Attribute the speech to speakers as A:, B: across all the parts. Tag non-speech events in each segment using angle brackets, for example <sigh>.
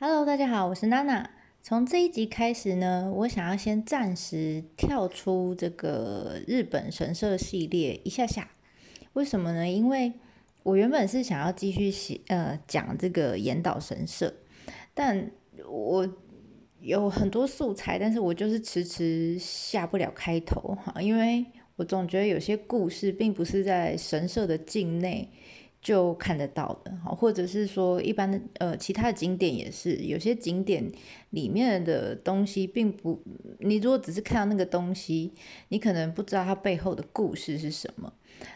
A: Hello，大家好，我是娜娜。从这一集开始呢，我想要先暂时跳出这个日本神社系列一下下。为什么呢？因为我原本是想要继续写呃讲这个岩岛神社，但我有很多素材，但是我就是迟迟下不了开头哈，因为我总觉得有些故事并不是在神社的境内。就看得到的，好或者是说一般的呃其他的景点也是，有些景点里面的东西并不，你如果只是看到那个东西，你可能不知道它背后的故事是什么。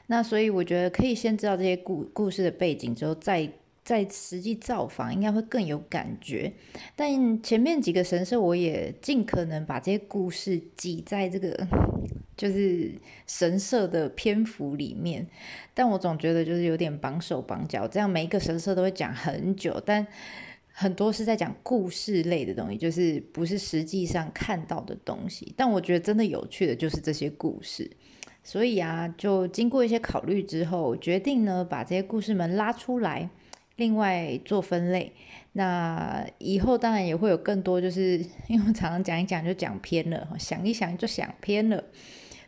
A: 那所以我觉得可以先知道这些故故事的背景之后，再再实际造访，应该会更有感觉。但前面几个神社，我也尽可能把这些故事挤在这个。就是神社的篇幅里面，但我总觉得就是有点绑手绑脚，这样每一个神社都会讲很久，但很多是在讲故事类的东西，就是不是实际上看到的东西。但我觉得真的有趣的就是这些故事，所以啊，就经过一些考虑之后，决定呢把这些故事们拉出来，另外做分类。那以后当然也会有更多，就是 <laughs> 因为我常常讲一讲就讲偏了，想一想就想偏了。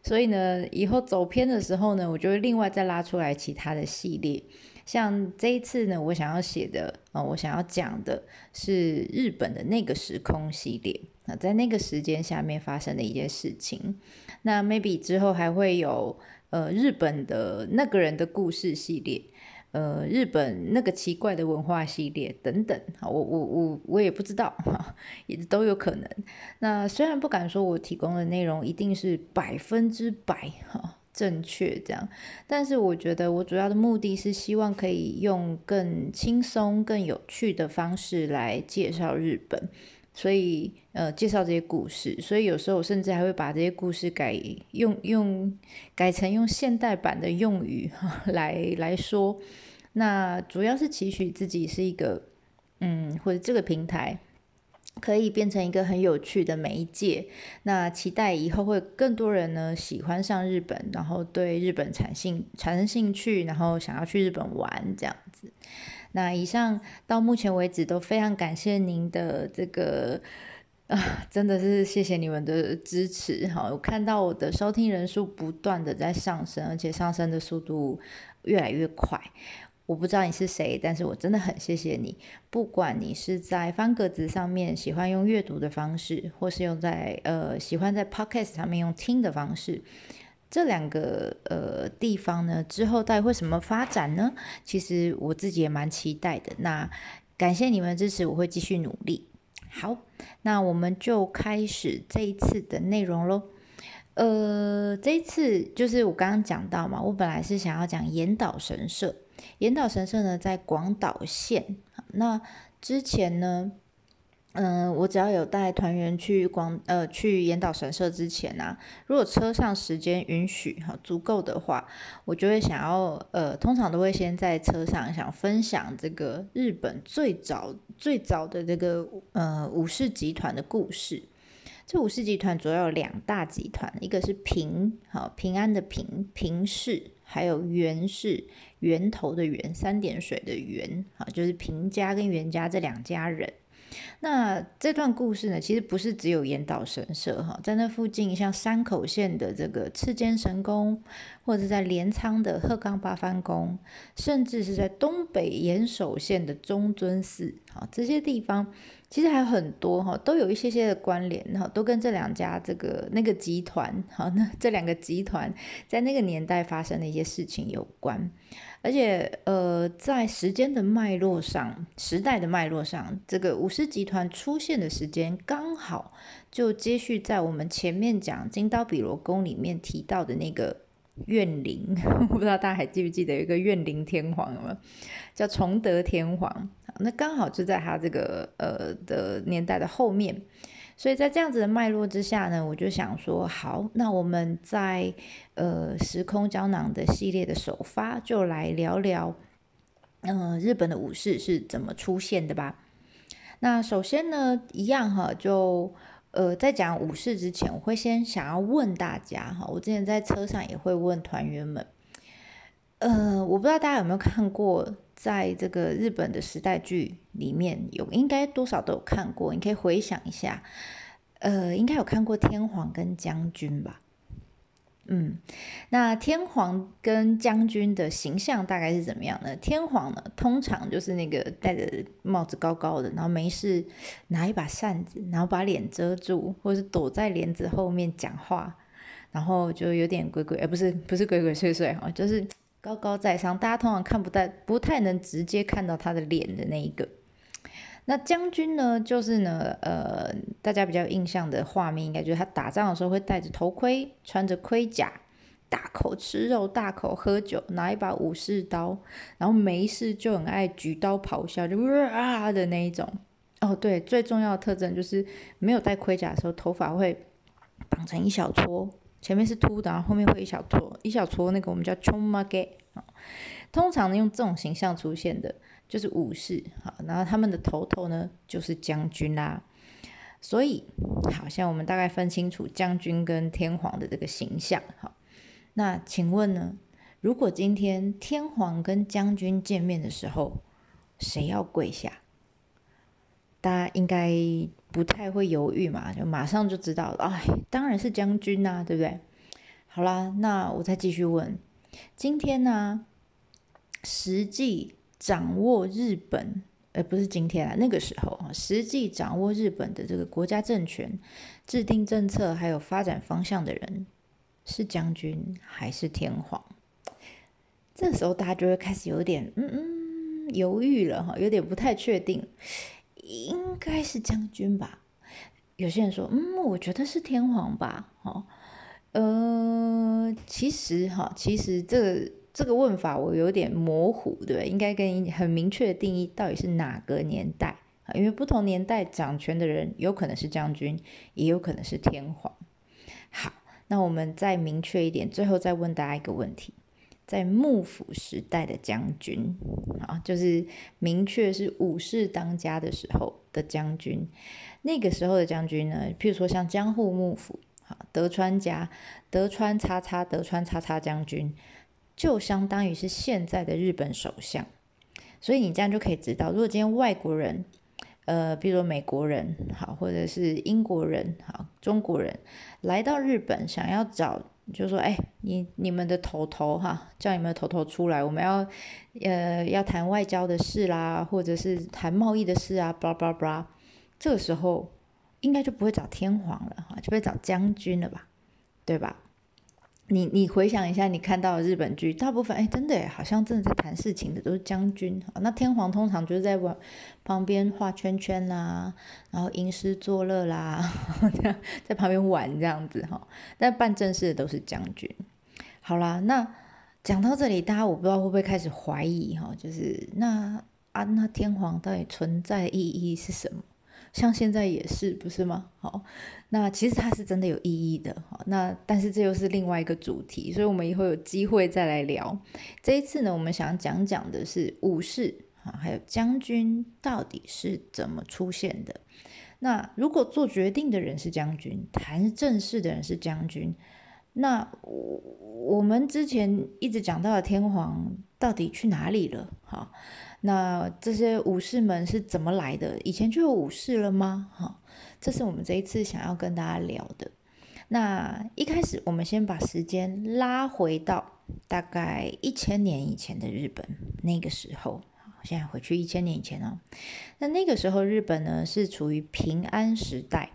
A: 所以呢，以后走偏的时候呢，我就会另外再拉出来其他的系列。像这一次呢，我想要写的啊、呃，我想要讲的是日本的那个时空系列。那在那个时间下面发生的一件事情。那 maybe 之后还会有呃日本的那个人的故事系列。呃，日本那个奇怪的文化系列等等，我我我我也不知道，<laughs> 也都有可能。那虽然不敢说我提供的内容一定是百分之百哈正确这样，但是我觉得我主要的目的是希望可以用更轻松、更有趣的方式来介绍日本，所以呃介绍这些故事。所以有时候我甚至还会把这些故事改用用改成用现代版的用语 <laughs> 来来说。那主要是期许自己是一个，嗯，或者这个平台可以变成一个很有趣的媒介。那期待以后会更多人呢喜欢上日本，然后对日本产兴产生兴趣，然后想要去日本玩这样子。那以上到目前为止都非常感谢您的这个啊，真的是谢谢你们的支持哈！我看到我的收听人数不断的在上升，而且上升的速度越来越快。我不知道你是谁，但是我真的很谢谢你。不管你是在方格子上面喜欢用阅读的方式，或是用在呃喜欢在 Podcast 上面用听的方式，这两个呃地方呢，之后到底会什么发展呢？其实我自己也蛮期待的。那感谢你们的支持，我会继续努力。好，那我们就开始这一次的内容喽。呃，这一次就是我刚刚讲到嘛，我本来是想要讲严岛神社。严岛神社呢，在广岛县。那之前呢，嗯、我只要有带团员去广呃去岩岛神社之前啊，如果车上时间允许哈足够的话，我就会想要呃，通常都会先在车上想分享这个日本最早最早的这个呃武士集团的故事。这武士集团主要有两大集团，一个是平好平安的平平氏，还有源氏源头的源三点水的源，好就是平家跟源家这两家人。那这段故事呢，其实不是只有岩岛神社哈，在那附近像山口县的这个赤间神宫，或者在镰仓的鹤冈八幡宫，甚至是在东北岩手县的中尊寺，啊这些地方。其实还有很多哈，都有一些些的关联哈，都跟这两家这个那个集团哈，那这两个集团在那个年代发生的一些事情有关，而且呃，在时间的脉络上，时代的脉络上，这个武士集团出现的时间刚好就接续在我们前面讲金刀比罗宫里面提到的那个怨灵，<laughs> 我不知道大家还记不记得有一个怨灵天皇有没有？叫崇德天皇。那刚好就在他这个呃的年代的后面，所以在这样子的脉络之下呢，我就想说，好，那我们在呃时空胶囊的系列的首发就来聊聊，嗯、日本的武士是怎么出现的吧。那首先呢，一样哈，就呃在讲武士之前，我会先想要问大家哈，我之前在车上也会问团员们，呃，我不知道大家有没有看过。在这个日本的时代剧里面有，应该多少都有看过。你可以回想一下，呃，应该有看过天皇跟将军吧？嗯，那天皇跟将军的形象大概是怎么样呢？天皇呢，通常就是那个戴着帽子高高的，然后没事拿一把扇子，然后把脸遮住，或是躲在帘子后面讲话，然后就有点鬼鬼，呃，不是不是鬼鬼祟祟哦，就是高高在上，大家通常看不太不太能直接看到他的脸的那一个。那将军呢，就是呢，呃，大家比较有印象的画面，应该就是他打仗的时候会戴着头盔，穿着盔甲，大口吃肉，大口喝酒，拿一把武士刀，然后没事就很爱举刀咆哮，就啊的那一种。哦，对，最重要的特征就是没有戴盔甲的时候，头发会绑成一小撮，前面是秃的，然后后面会一小撮，一小撮那个我们叫ちょんまげ。通常呢，用这种形象出现的。就是武士，好，然后他们的头头呢就是将军啦。所以，好像我们大概分清楚将军跟天皇的这个形象。好，那请问呢，如果今天天皇跟将军见面的时候，谁要跪下？ 大家应该不太会犹豫嘛，就马上就知道了。哎，当然是将军呐、啊，对不对？好啦，那我再继续问，今天呢，实际。掌握日本，呃不是今天啊，那个时候啊，实际掌握日本的这个国家政权、制定政策还有发展方向的人，是将军还是天皇？这时候大家就会开始有点嗯嗯犹豫了哈，有点不太确定，应该是将军吧？有些人说，嗯，我觉得是天皇吧？哦，呃，其实哈，其实这个。这个问法我有点模糊，对对？应该跟很明确的定义到底是哪个年代？因为不同年代掌权的人有可能是将军，也有可能是天皇。好，那我们再明确一点，最后再问大家一个问题：在幕府时代的将军啊，就是明确是武士当家的时候的将军，那个时候的将军呢？譬如说像江户幕府，好，德川家德川叉叉德川叉叉将军。就相当于是现在的日本首相，所以你这样就可以知道，如果今天外国人，呃，比如说美国人，好，或者是英国人，好，中国人来到日本，想要找，就说，哎，你你们的头头哈，叫你们的头头出来，我们要，呃，要谈外交的事啦，或者是谈贸易的事啊，巴拉巴拉巴拉，这个时候应该就不会找天皇了哈，就会找将军了吧，对吧？你你回想一下，你看到的日本剧，大部分哎，真的哎，好像真的在谈事情的都是将军。那天皇通常就是在玩旁边画圈圈啦，然后吟诗作乐啦，<laughs> 这样在旁边玩这样子哈。但办正事的都是将军。好啦，那讲到这里，大家我不知道会不会开始怀疑哈，就是那啊，那天皇到底存在意义是什么？像现在也是，不是吗？好，那其实它是真的有意义的。好，那但是这又是另外一个主题，所以我们以后有机会再来聊。这一次呢，我们想讲讲的是武士啊，还有将军到底是怎么出现的。那如果做决定的人是将军，谈正事的人是将军，那我我们之前一直讲到的天皇到底去哪里了？好。那这些武士们是怎么来的？以前就有武士了吗？哈，这是我们这一次想要跟大家聊的。那一开始，我们先把时间拉回到大概一千年以前的日本，那个时候，现在回去一千年以前哦。那那个时候，日本呢是处于平安时代。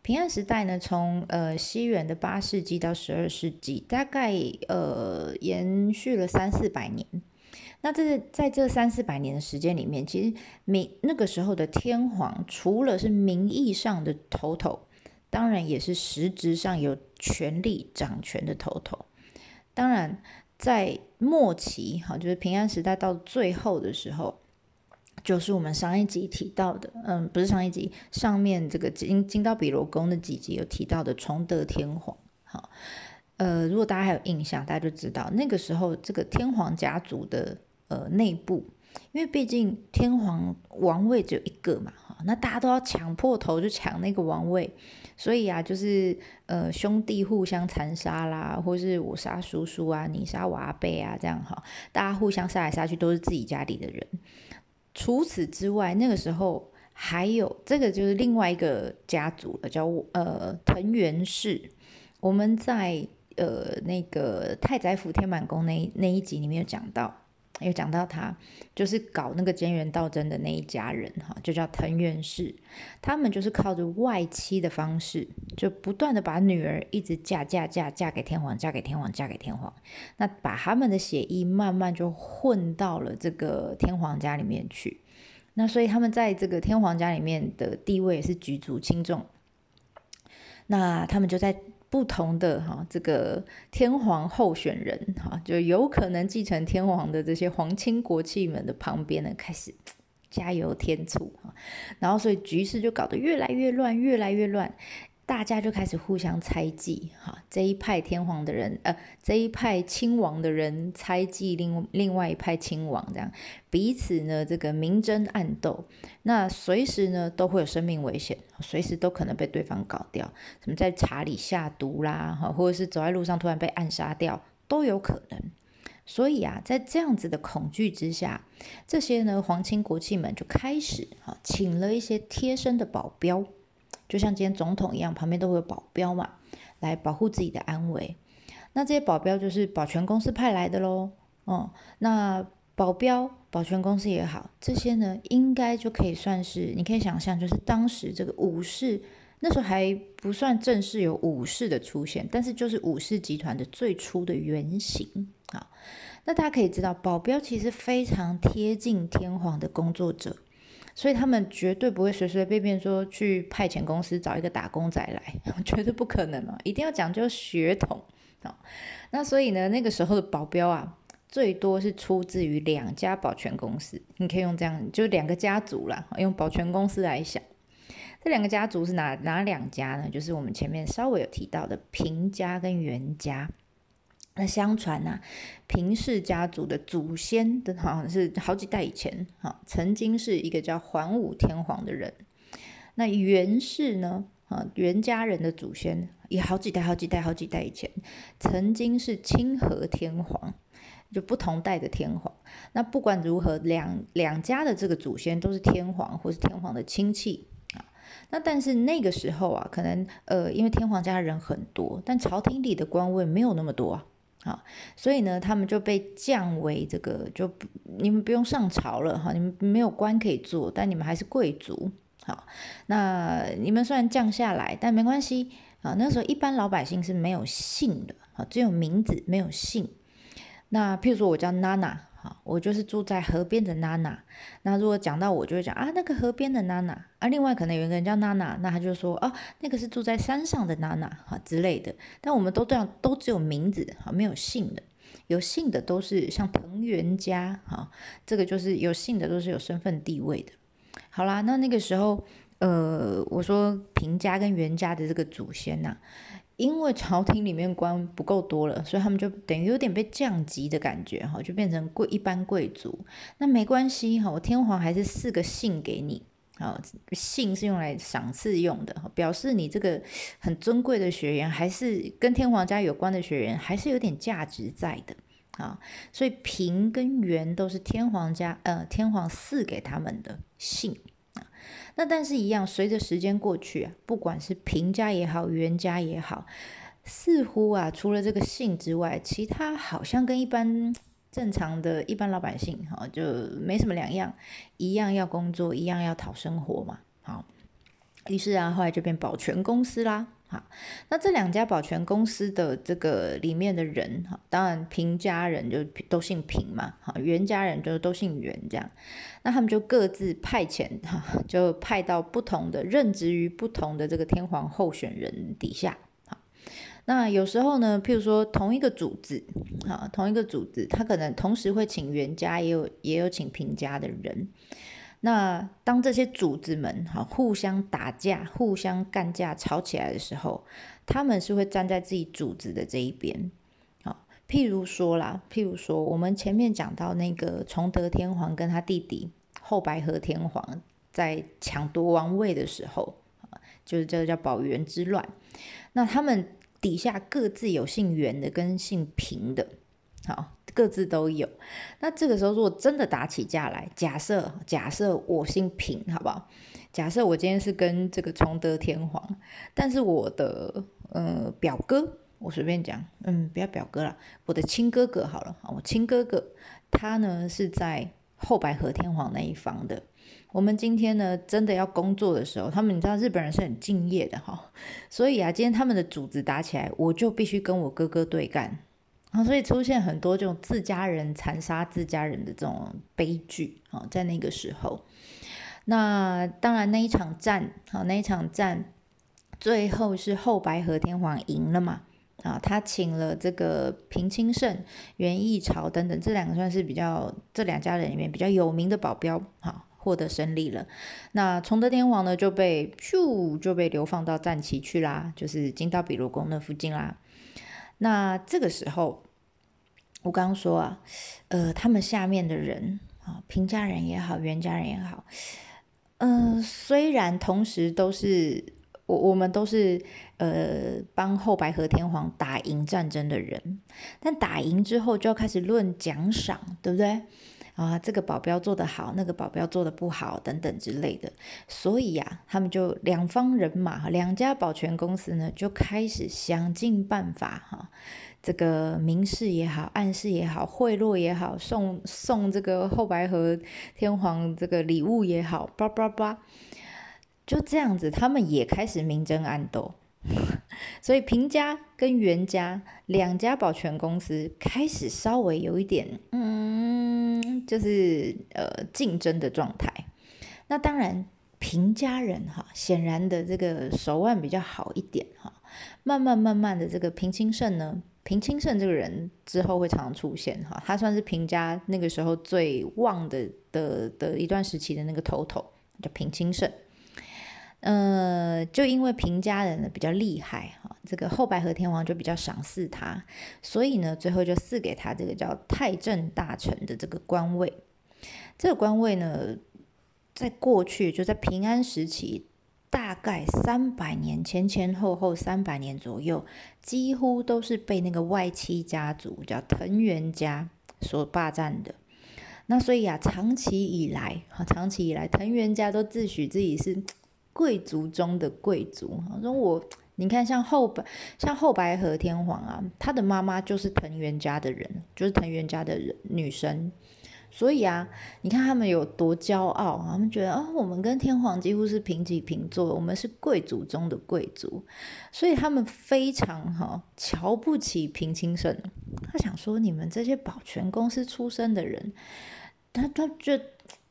A: 平安时代呢，从呃西元的八世纪到十二世纪，大概呃延续了三四百年。那这是在这三四百年的时间里面，其实名那个时候的天皇，除了是名义上的头头，当然也是实质上有权力掌权的头头。当然，在末期，哈，就是平安时代到最后的时候，就是我们上一集提到的，嗯，不是上一集，上面这个金金刀比罗宫的几集有提到的崇德天皇，好，呃，如果大家还有印象，大家就知道那个时候这个天皇家族的。呃，内部，因为毕竟天皇王位只有一个嘛，哈，那大家都要抢破头就抢那个王位，所以啊，就是呃兄弟互相残杀啦，或是我杀叔叔啊，你杀我阿伯啊，这样哈，大家互相杀来杀去，都是自己家里的人。除此之外，那个时候还有这个就是另外一个家族了，叫呃藤原氏。我们在呃那个太宰府天满宫那那一集里面有讲到。有讲到他就是搞那个菅原道真的那一家人哈，就叫藤原氏，他们就是靠着外戚的方式，就不断的把女儿一直嫁嫁嫁嫁给天皇，嫁给天皇，嫁给天皇，那把他们的血液慢慢就混到了这个天皇家里面去，那所以他们在这个天皇家里面的地位是举足轻重，那他们就在。不同的哈，这个天皇候选人哈，就有可能继承天皇的这些皇亲国戚们的旁边呢，开始加油添醋哈，然后所以局势就搞得越来越乱，越来越乱。大家就开始互相猜忌，哈，这一派天皇的人，呃，这一派亲王的人猜忌另另外一派亲王，这样彼此呢这个明争暗斗，那随时呢都会有生命危险，随时都可能被对方搞掉，什么在茶里下毒啦，哈，或者是走在路上突然被暗杀掉都有可能。所以啊，在这样子的恐惧之下，这些呢皇亲国戚们就开始啊，请了一些贴身的保镖。就像今天总统一样，旁边都会有保镖嘛，来保护自己的安危。那这些保镖就是保全公司派来的喽。哦，那保镖、保全公司也好，这些呢，应该就可以算是，你可以想象，就是当时这个武士那时候还不算正式有武士的出现，但是就是武士集团的最初的原型啊。那大家可以知道，保镖其实非常贴近天皇的工作者。所以他们绝对不会随随便便说去派遣公司找一个打工仔来，<laughs> 绝对不可能嘛！一定要讲究血统啊。那所以呢，那个时候的保镖啊，最多是出自于两家保全公司。你可以用这样，就两个家族啦，用保全公司来想。这两个家族是哪哪两家呢？就是我们前面稍微有提到的平家跟源家。那相传呢、啊，平氏家族的祖先的好像是好几代以前，哈，曾经是一个叫桓武天皇的人。那源氏呢，啊，源家人的祖先也好几代、好几代、好几代以前，曾经是清和天皇，就不同代的天皇。那不管如何，两两家的这个祖先都是天皇或是天皇的亲戚啊。那但是那个时候啊，可能呃，因为天皇家人很多，但朝廷里的官位没有那么多啊。好，所以呢，他们就被降为这个，就你们不用上朝了哈，你们没有官可以做，但你们还是贵族。好，那你们虽然降下来，但没关系啊。那时候一般老百姓是没有姓的，啊，只有名字没有姓。那譬如说我叫娜娜。我就是住在河边的娜娜。那如果讲到我，就会讲啊，那个河边的娜娜。啊，另外可能有一个人叫娜娜，那他就说哦，那个是住在山上的娜娜哈之类的。但我们都这样，都只有名字哈，没有姓的。有姓的都是像藤原家哈，这个就是有姓的都是有身份地位的。好啦，那那个时候，呃，我说平家跟源家的这个祖先呐、啊。因为朝廷里面官不够多了，所以他们就等于有点被降级的感觉哈，就变成贵一般贵族。那没关系哈，我天皇还是赐个姓给你啊，姓是用来赏赐用的，表示你这个很尊贵的学员，还是跟天皇家有关的学员，还是有点价值在的啊。所以平跟源都是天皇家呃天皇赐给他们的姓。那但是，一样，随着时间过去啊，不管是平家也好，源家也好，似乎啊，除了这个姓之外，其他好像跟一般正常的一般老百姓哈，就没什么两样，一样要工作，一样要讨生活嘛。好，于是啊，后来就变保全公司啦。好，那这两家保全公司的这个里面的人哈，当然平家人就都姓平嘛，哈，源家人就都姓源这样，那他们就各自派遣哈，就派到不同的任职于不同的这个天皇候选人底下，那有时候呢，譬如说同一个主子，哈，同一个主子，他可能同时会请源家，也有也有请平家的人。那当这些主子们哈互相打架、互相干架、吵起来的时候，他们是会站在自己主子的这一边。好，譬如说啦，譬如说我们前面讲到那个崇德天皇跟他弟弟后白河天皇在抢夺王位的时候，就是这个叫保元之乱。那他们底下各自有姓元的跟姓平的，好，各自都有。那这个时候如果真的打起架来，假设假设我姓平，好不好？假设我今天是跟这个崇德天皇，但是我的呃表哥，我随便讲，嗯，不要表哥了，我的亲哥哥好了，我亲哥哥他呢是在后白河天皇那一方的。我们今天呢真的要工作的时候，他们你知道日本人是很敬业的哈，所以啊，今天他们的主子打起来，我就必须跟我哥哥对干啊，所以出现很多这种自家人残杀自家人的这种悲剧啊，在那个时候。那当然，那一场战，好，那一场战，最后是后白河天皇赢了嘛？啊，他请了这个平清盛、源义朝等等这两个算是比较这两家人里面比较有名的保镖，好，获得胜利了。那崇德天皇呢，就被咻就被流放到战旗去啦，就是金刀比罗宫那附近啦。那这个时候，我刚刚说啊，呃，他们下面的人啊，平家人也好，源家人也好。嗯、呃，虽然同时都是我，我们都是呃帮后白河天皇打赢战争的人，但打赢之后就要开始论奖赏，对不对？啊，这个保镖做得好，那个保镖做得不好，等等之类的。所以呀、啊，他们就两方人马，两家保全公司呢，就开始想尽办法哈。这个明示也好，暗示也好，贿赂也好，送送这个后白河天皇这个礼物也好，叭叭叭，就这样子，他们也开始明争暗斗。<laughs> 所以平家跟源家两家保全公司开始稍微有一点，嗯，就是呃竞争的状态。那当然，平家人哈，显然的这个手腕比较好一点哈。慢慢慢慢的，这个平清盛呢。平清盛这个人之后会常常出现哈，他算是平家那个时候最旺的的的一段时期的那个头头，叫平清盛。呃，就因为平家人呢比较厉害哈，这个后白河天皇就比较赏识他，所以呢最后就赐给他这个叫太政大臣的这个官位。这个官位呢，在过去就在平安时期。大概三百年前前后后三百年左右，几乎都是被那个外戚家族叫藤原家所霸占的。那所以啊，长期以来，哈，长期以来，藤原家都自诩自己是贵族中的贵族。说我，你看，像后白，像后白河天皇啊，他的妈妈就是藤原家的人，就是藤原家的人女生。所以啊，你看他们有多骄傲，他们觉得啊、我们跟天皇几乎是平起平坐，我们是贵族中的贵族，所以他们非常哈、瞧不起平清盛。他想说，你们这些保全公司出身的人，他他觉得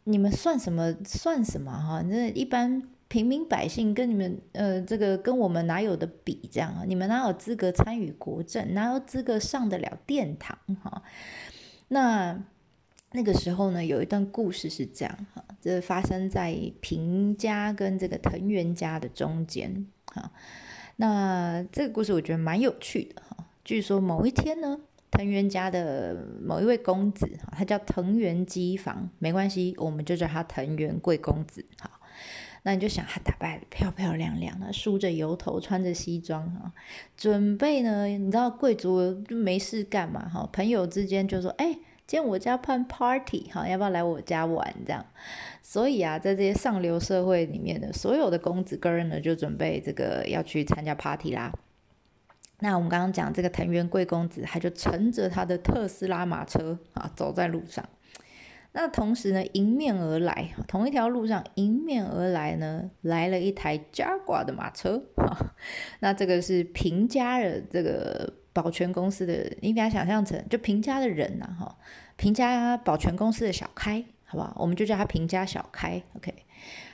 A: 你们算什么算什么哈？那一般平民百姓跟你们呃这个跟我们哪有的比？这样啊，你们哪有资格参与国政？哪有资格上得了殿堂？哈，那。那个时候呢，有一段故事是这样哈，这发生在平家跟这个藤原家的中间哈。那这个故事我觉得蛮有趣的哈。据说某一天呢，藤原家的某一位公子哈，他叫藤原机房，没关系，我们就叫他藤原贵公子哈。那你就想他打扮漂漂亮亮的，梳着油头，穿着西装哈，准备呢，你知道贵族就没事干嘛哈，朋友之间就说哎。今天我家办 party，哈，要不要来我家玩？这样，所以啊，在这些上流社会里面的所有的公子哥儿呢，就准备这个要去参加 party 啦。那我们刚刚讲这个藤原贵公子，他就乘着他的特斯拉马车啊，走在路上。那同时呢，迎面而来，同一条路上迎面而来呢，来了一台 Jaguar 的马车。<laughs> 那这个是平家的这个。保全公司的，你给他想象成就平家的人呐，哈，平家保全公司的小开，好不好？我们就叫他平家小开，OK。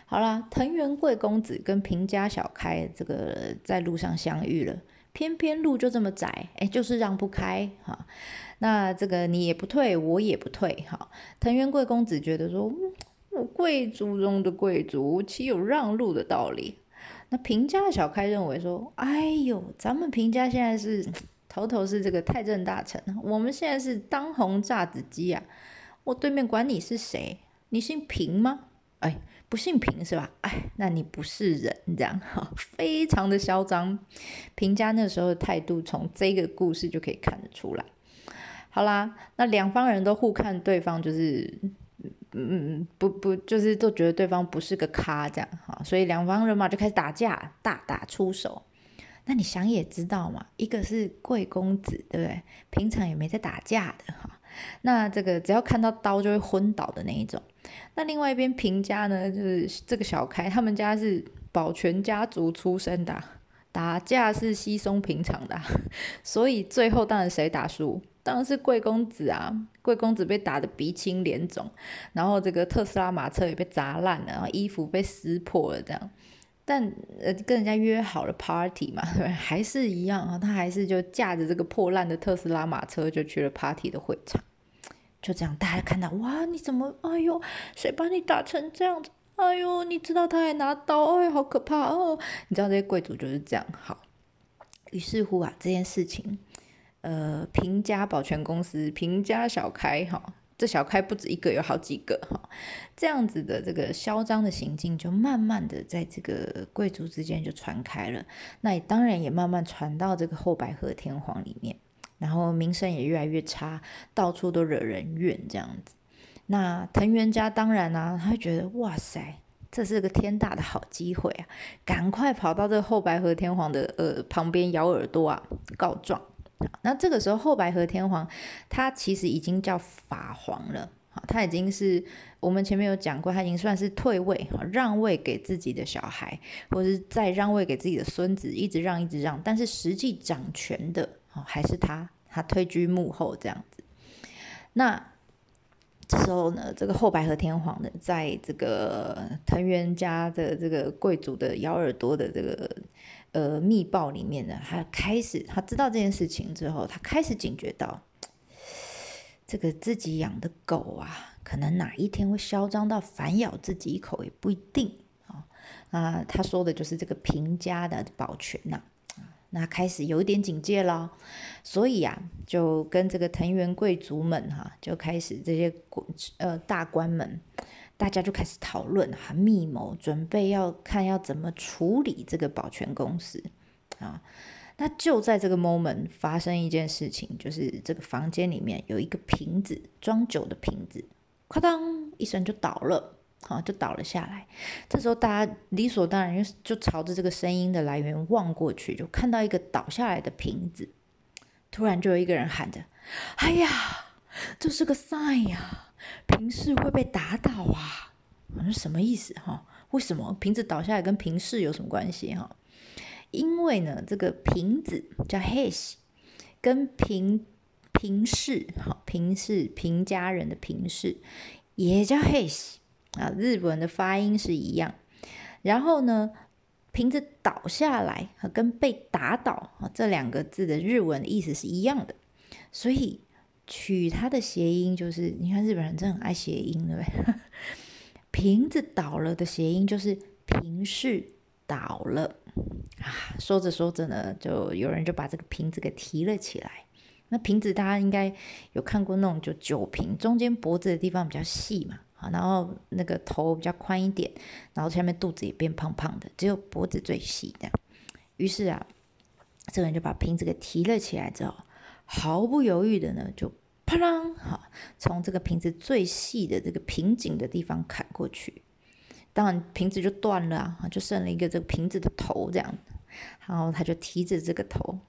A: 好啦，藤原贵公子跟平家小开这个在路上相遇了，偏偏路就这么窄，哎，就是让不开哈。那这个你也不退，我也不退，哈。藤原贵公子觉得说，我贵族中的贵族，岂有让路的道理？那平家小开认为说，哎呦，咱们平家现在是。头头是这个太政大臣，我们现在是当红炸子鸡啊！我对面管你是谁？你姓平吗？哎，不姓平是吧？哎，那你不是人，这样哈，<laughs> 非常的嚣张。平家那时候的态度，从这个故事就可以看得出来。好啦，那两方人都互看对方，就是，嗯，不不，就是都觉得对方不是个咖，这样哈，所以两方人马就开始打架，大打出手。那你想也知道嘛，一个是贵公子，对不对？平常也没在打架的哈。那这个只要看到刀就会昏倒的那一种。那另外一边平家呢，就是这个小开，他们家是保全家族出身的，打架是稀松平常的，<laughs> 所以最后当然谁打输？当然是贵公子啊！贵公子被打得鼻青脸肿，然后这个特斯拉马车也被砸烂了，然后衣服被撕破了，这样。但呃，跟人家约好了 party 嘛，对，<laughs> 还是一样啊，他还是就驾着这个破烂的特斯拉马车就去了 party 的会场。就这样，大家看到哇，你怎么？哎呦，谁把你打成这样子？哎呦，你知道他还拿刀，哎，好可怕哦！你知道这些贵族就是这样。好，于是乎啊，这件事情。呃，平家保全公司，平家小开哈，这小开不止一个，有好几个哈，这样子的这个嚣张的行径，就慢慢的在这个贵族之间就传开了，那也当然也慢慢传到这个后白河天皇里面，然后名声也越来越差，到处都惹人怨这样子。那藤原家当然呢、啊，他会觉得哇塞，这是个天大的好机会啊，赶快跑到这个后白河天皇的呃旁边咬耳朵啊，告状。那这个时候，后白河天皇他其实已经叫法皇了，他已经是我们前面有讲过，他已经算是退位，让位给自己的小孩，或是再让位给自己的孙子，一直让一直让，但是实际掌权的还是他，他退居幕后这样子。那这时候呢，这个后白河天皇呢，在这个藤原家的这个贵族的咬耳朵的这个。呃，密报里面呢，他开始他知道这件事情之后，他开始警觉到，这个自己养的狗啊，可能哪一天会嚣张到反咬自己一口也不一定啊。那他说的就是这个平家的保全呐，那开始有一点警戒了，所以啊，就跟这个藤原贵族们哈、就开始这些呃大官们。大家就开始讨论哈，密谋准备要看要怎么处理这个保全公司啊。那就在这个 moment 发生一件事情，就是这个房间里面有一个瓶子装酒的瓶子，哐当一声就倒了，啊，就倒了下来。这时候大家理所当然就就朝着这个声音的来源望过去，就看到一个倒下来的瓶子。突然就有一个人喊着：“哎呀，这是个 sign 呀！”平视会被打倒啊？我说、什么意思哈？为什么瓶子倒下来跟平视有什么关系哈？因为呢，这个瓶子叫黑喜，跟平平视哈平视平家人的平视也叫黑喜啊，日文的发音是一样。然后呢，瓶子倒下来和跟被打倒这两个字的日文的意思是一样的，所以。取它的谐音就是，你看日本人真的很爱谐音，对不对？<laughs> 瓶子倒了的谐音就是平氏倒了啊。说着说着呢，就有人就把这个瓶子给提了起来。那瓶子大家应该有看过那种就酒瓶，中间脖子的地方比较细嘛，然后那个头比较宽一点，然后下面肚子也变胖胖的，只有脖子最细这样。于是啊，这个人就把瓶子给提了起来之后。毫不犹豫的呢，就啪啷，哈，从这个瓶子最细的这个瓶颈的地方砍过去，当然瓶子就断了啊，就剩了一个这个瓶子的头这样，然后他就提着这个头，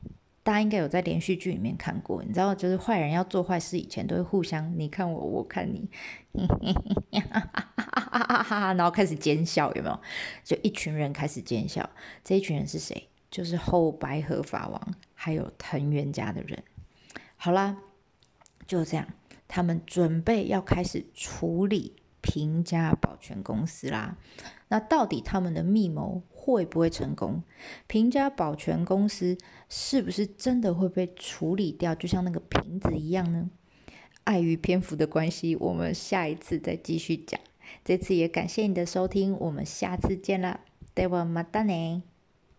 A: 大家应该有在连续剧里面看过，你知道，就是坏人要做坏事以前都会互相你看我，我看你，<laughs> 然后开始奸笑，有没有？就一群人开始奸笑，这一群人是谁？就是后白河法王，还有藤原家的人。好啦，就这样，他们准备要开始处理平家保全公司啦。那到底他们的密谋会不会成功？平家保全公司是不是真的会被处理掉？就像那个瓶子一样呢？碍于篇幅的关系，我们下一次再继续讲。这次也感谢你的收听，我们下次见啦，ではまたね。